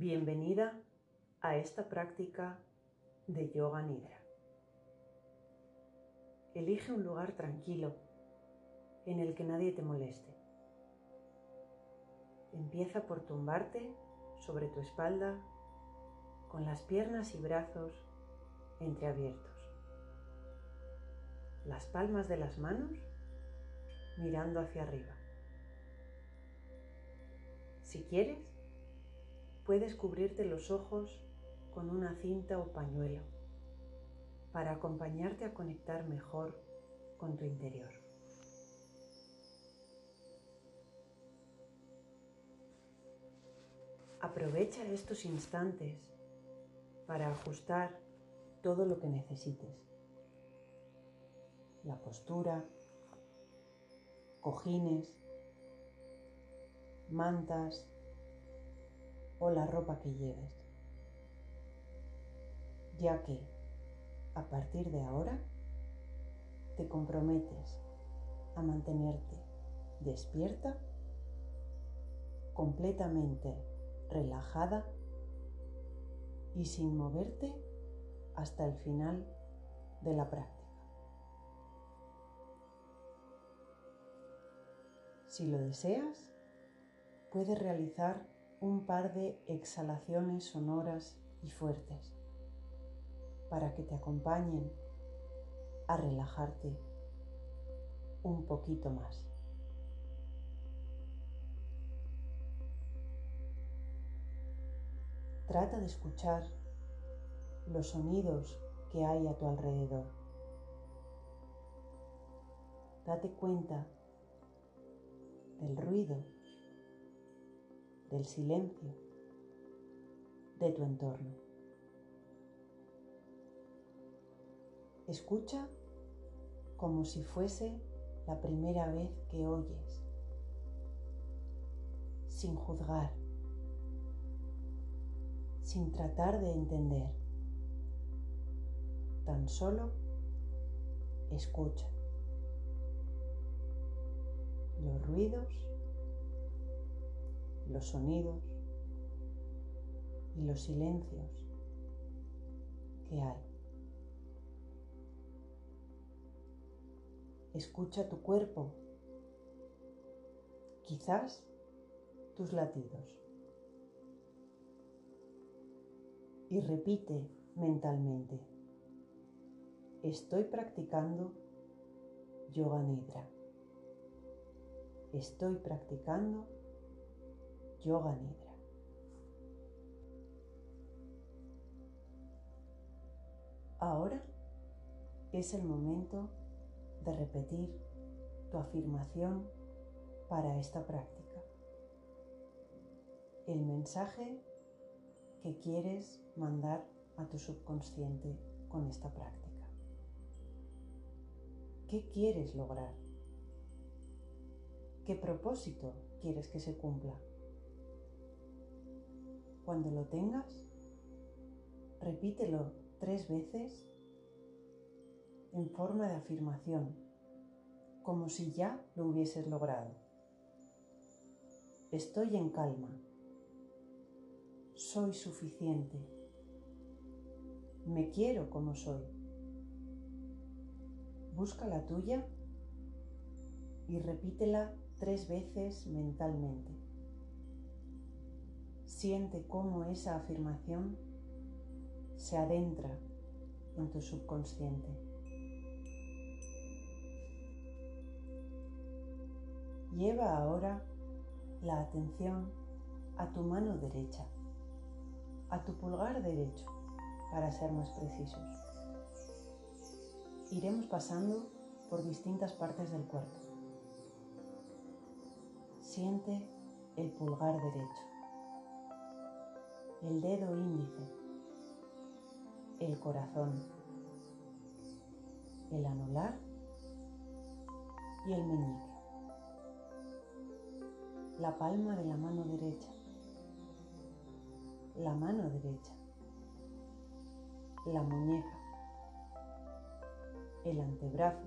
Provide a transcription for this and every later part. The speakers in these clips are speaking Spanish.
Bienvenida a esta práctica de Yoga Nidra. Elige un lugar tranquilo en el que nadie te moleste. Empieza por tumbarte sobre tu espalda con las piernas y brazos entreabiertos. Las palmas de las manos mirando hacia arriba. Si quieres, puedes cubrirte los ojos con una cinta o pañuelo para acompañarte a conectar mejor con tu interior. Aprovecha estos instantes para ajustar todo lo que necesites. La postura, cojines, mantas o la ropa que lleves, ya que a partir de ahora te comprometes a mantenerte despierta, completamente relajada y sin moverte hasta el final de la práctica. Si lo deseas, puedes realizar un par de exhalaciones sonoras y fuertes para que te acompañen a relajarte un poquito más. Trata de escuchar los sonidos que hay a tu alrededor. Date cuenta del ruido, del silencio, de tu entorno. Escucha como si fuese la primera vez que oyes, sin juzgar, sin tratar de entender. Tan solo escucha los ruidos, los sonidos y los silencios que hay. Escucha tu cuerpo, quizás tus latidos. Y repite mentalmente, estoy practicando yoga nidra. Estoy practicando yoga nidra. Ahora es el momento de repetir tu afirmación para esta práctica. El mensaje que quieres mandar a tu subconsciente con esta práctica. ¿Qué quieres lograr? ¿Qué propósito quieres que se cumpla? Cuando lo tengas, repítelo tres veces en forma de afirmación, como si ya lo hubieses logrado. Estoy en calma. Soy suficiente. Me quiero como soy. Busca la tuya y repítela tres veces mentalmente. Siente cómo esa afirmación se adentra en tu subconsciente. Lleva ahora la atención a tu mano derecha, a tu pulgar derecho, para ser más precisos. Iremos pasando por distintas partes del cuerpo. Siente el pulgar derecho, el dedo índice, el corazón, el anular y el meñique, la palma de la mano derecha, la mano derecha, la muñeca, el antebrazo,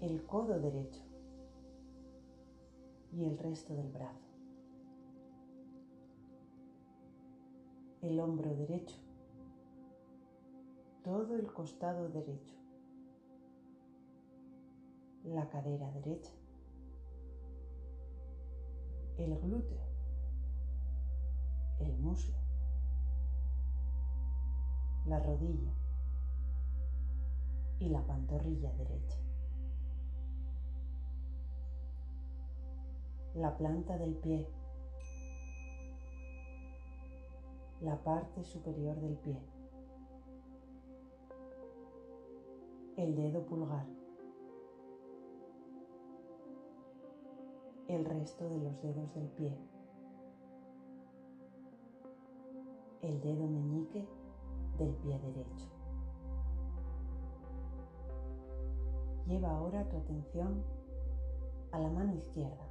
el codo derecho, y el resto del brazo. El hombro derecho, todo el costado derecho, la cadera derecha, el glúteo, el muslo, la rodilla. Y la pantorrilla derecha. La planta del pie, la parte superior del pie, el dedo pulgar, el resto de los dedos del pie, el dedo meñique del pie derecho. Lleva ahora tu atención a la mano izquierda,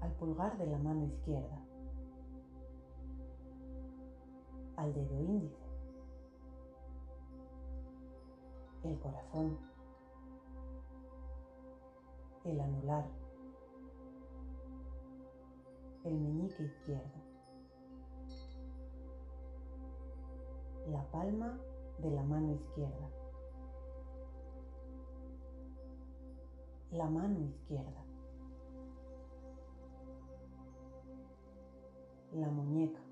al pulgar de la mano izquierda, al dedo índice, el corazón, el anular, el meñique izquierdo, la palma de la mano izquierda, la mano izquierda, la muñeca,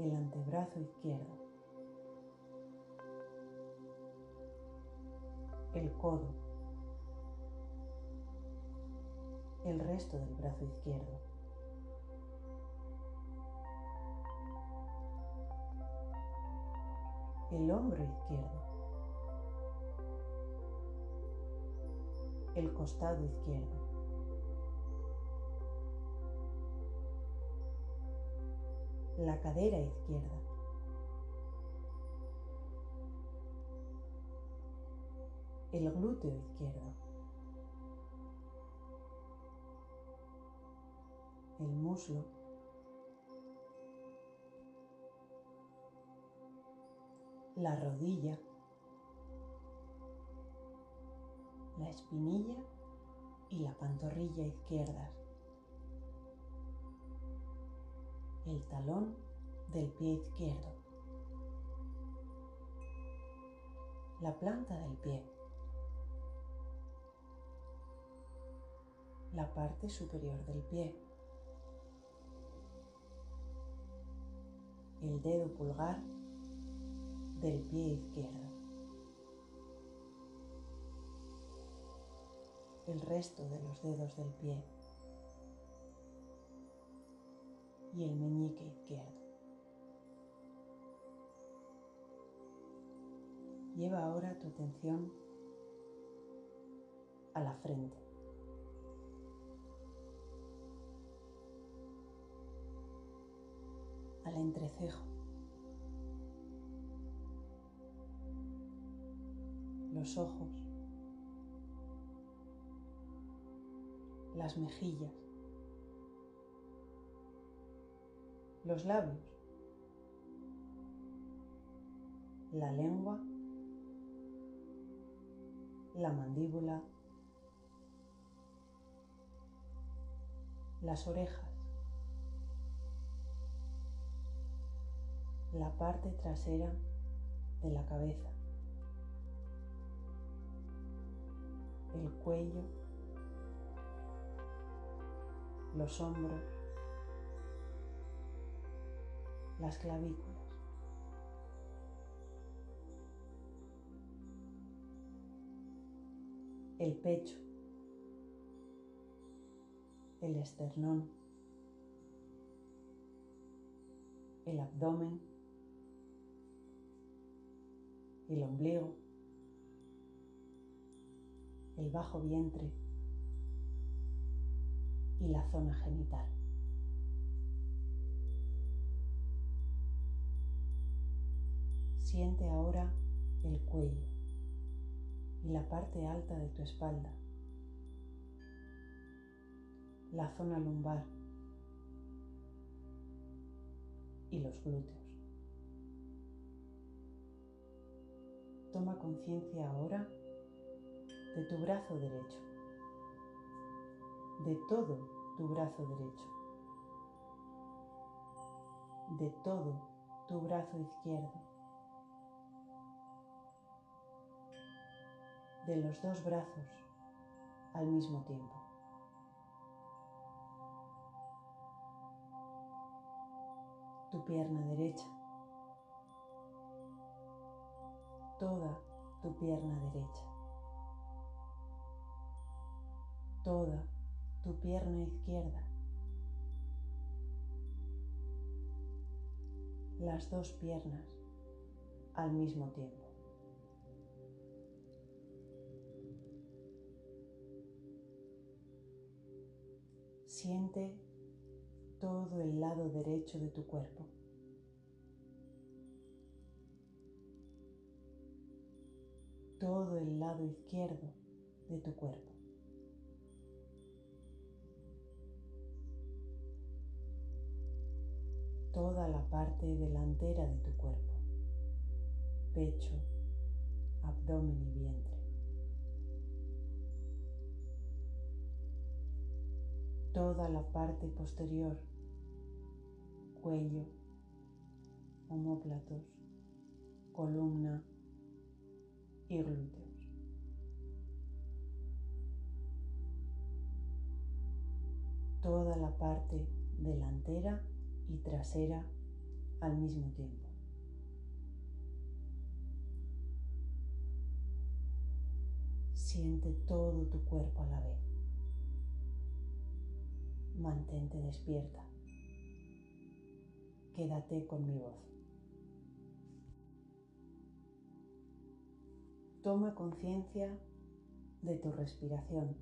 el antebrazo izquierdo, el codo, el resto del brazo izquierdo. El hombro izquierdo. El costado izquierdo. La cadera izquierda. el glúteo izquierdo, el muslo, la rodilla, la espinilla y la pantorrilla izquierdas, el talón del pie izquierdo, la planta del pie. la parte superior del pie, el dedo pulgar del pie izquierdo, el resto de los dedos del pie y el meñique izquierdo. Lleva ahora tu atención a la frente. al entrecejo, los ojos, las mejillas, los labios, la lengua, la mandíbula, las orejas, la parte trasera de la cabeza, el cuello, los hombros, las clavículas. el pecho, el esternón, el abdomen, el ombligo, el bajo vientre. Y la zona genital. Siente ahora el cuello y la parte alta de tu espalda, la zona lumbar y los glúteos. Toma conciencia ahora de tu brazo derecho, de todo tu brazo derecho, de todo tu brazo izquierdo, de los dos brazos al mismo tiempo. Tu pierna derecha, toda tu pierna derecha, toda tu pierna izquierda, las dos piernas al mismo tiempo. Siente todo el lado derecho de tu cuerpo. Todo el lado izquierdo de tu cuerpo. Toda la parte delantera de tu cuerpo. Pecho, abdomen y vientre. Toda la parte posterior, cuello, homóplatos, columna y glúteos. Toda la parte delantera y trasera al mismo tiempo. Siente todo tu cuerpo a la vez mantente despierta. Quédate con mi voz. Toma conciencia de tu respiración.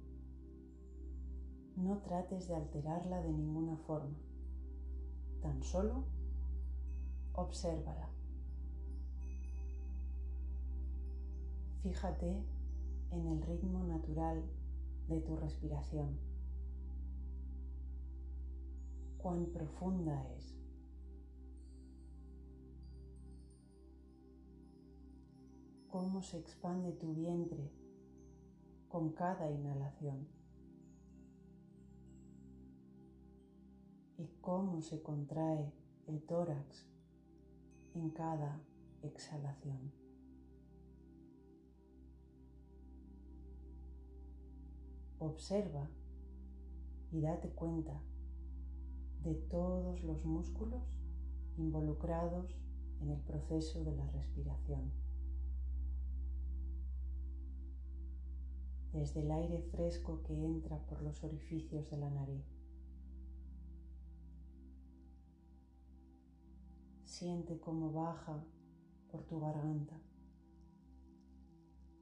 No trates de alterarla de ninguna forma. Tan solo obsérvala. Fíjate en el ritmo natural de tu respiración cuán profunda es. Cómo se expande tu vientre con cada inhalación. Y cómo se contrae el tórax en cada exhalación. Observa y date cuenta de todos los músculos involucrados en el proceso de la respiración. Desde el aire fresco que entra por los orificios de la nariz. Siente cómo baja por tu garganta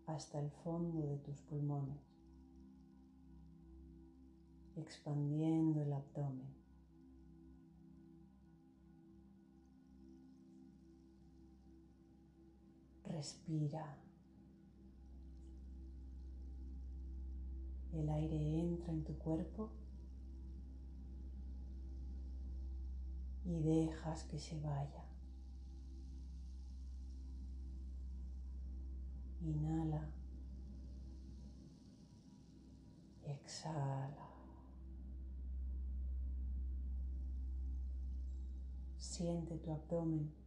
hasta el fondo de tus pulmones, expandiendo el abdomen. Respira. El aire entra en tu cuerpo y dejas que se vaya. Inhala. Exhala. Siente tu abdomen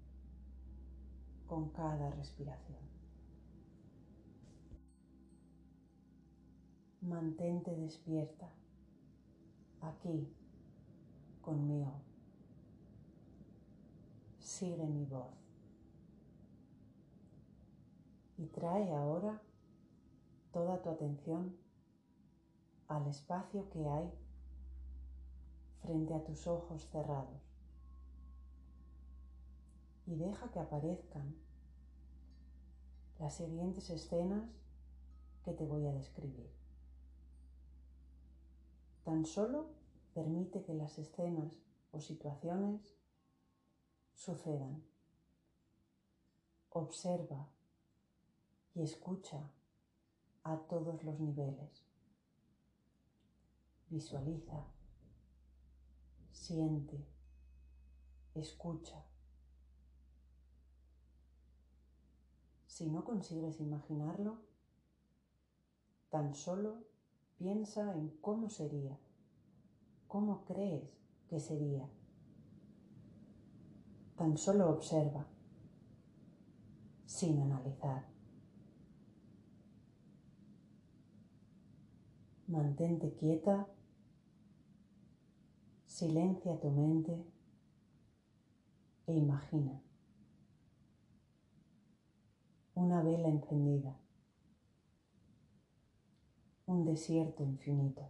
con cada respiración. Mantente despierta aquí conmigo. Sigue mi voz. Y trae ahora toda tu atención al espacio que hay frente a tus ojos cerrados y deja que aparezcan las siguientes escenas que te voy a describir. Tan solo permite que las escenas o situaciones sucedan. Observa y escucha a todos los niveles. Visualiza, siente, escucha. Si no consigues imaginarlo, tan solo piensa en cómo sería ¿Cómo crees que sería? Tan solo observa, sin analizar. Mantente quieta, silencia tu mente e imagina una vela encendida, un desierto infinito,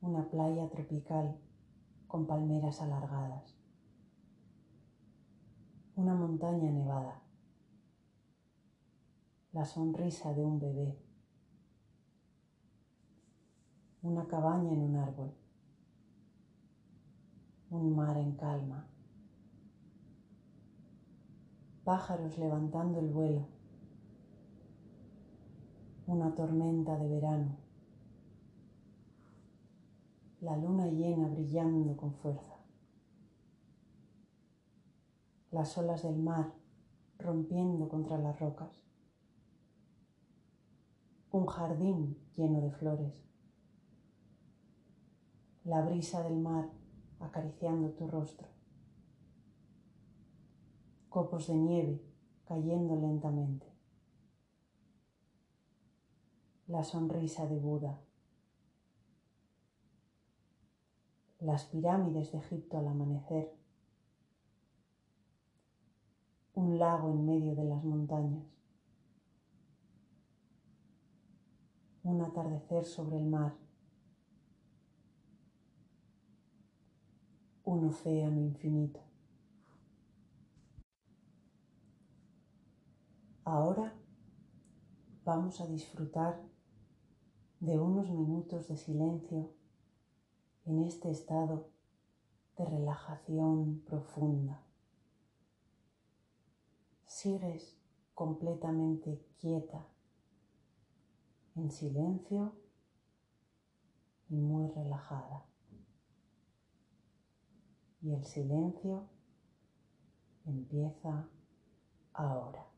una playa tropical con palmeras alargadas, una montaña nevada, la sonrisa de un bebé, una cabaña en un árbol, un mar en calma pájaros levantando el vuelo, una tormenta de verano, la luna llena brillando con fuerza, las olas del mar rompiendo contra las rocas, un jardín lleno de flores, la brisa del mar acariciando tu rostro copos de nieve cayendo lentamente. La sonrisa de Buda. Las pirámides de Egipto al amanecer. Un lago en medio de las montañas. Un atardecer sobre el mar. Un océano infinito. Ahora vamos a disfrutar de unos minutos de silencio en este estado de relajación profunda. Sigues completamente quieta, en silencio y muy relajada. Y el silencio empieza ahora.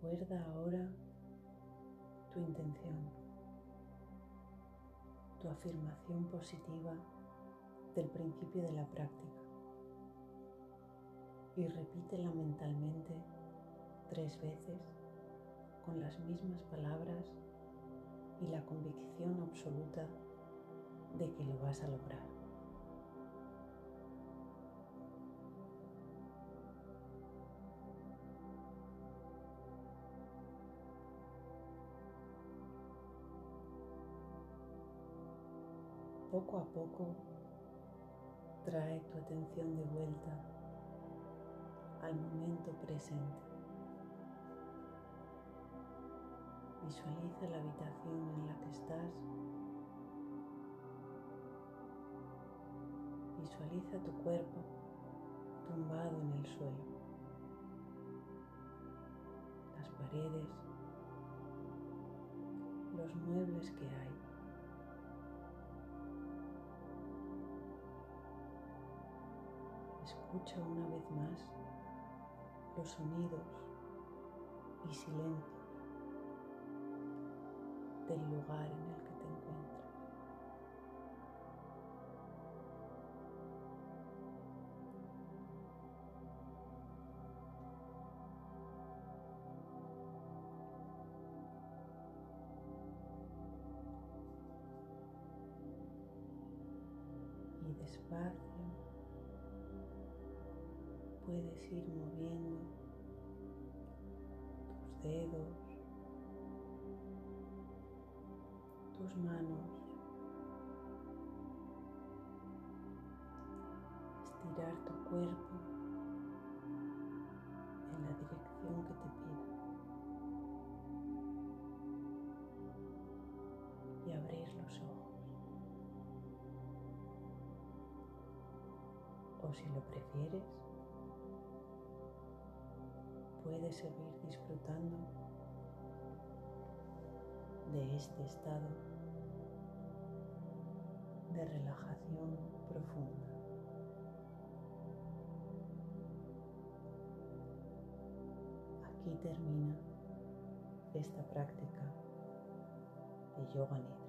Recuerda ahora tu intención, tu afirmación positiva del principio de la práctica y repítela mentalmente tres veces con las mismas palabras y la convicción absoluta de que lo vas a lograr. Poco a poco trae tu atención de vuelta al momento presente. Visualiza la habitación en la que estás. Visualiza tu cuerpo tumbado en el suelo. Las paredes, los muebles que hay. Escucha una vez más los sonidos y silencio del lugar en el manos, estirar tu cuerpo en la dirección que te pida y abrir los ojos. O si lo prefieres, puedes seguir disfrutando de este estado de relajación profunda. Aquí termina esta práctica de yoga nidra.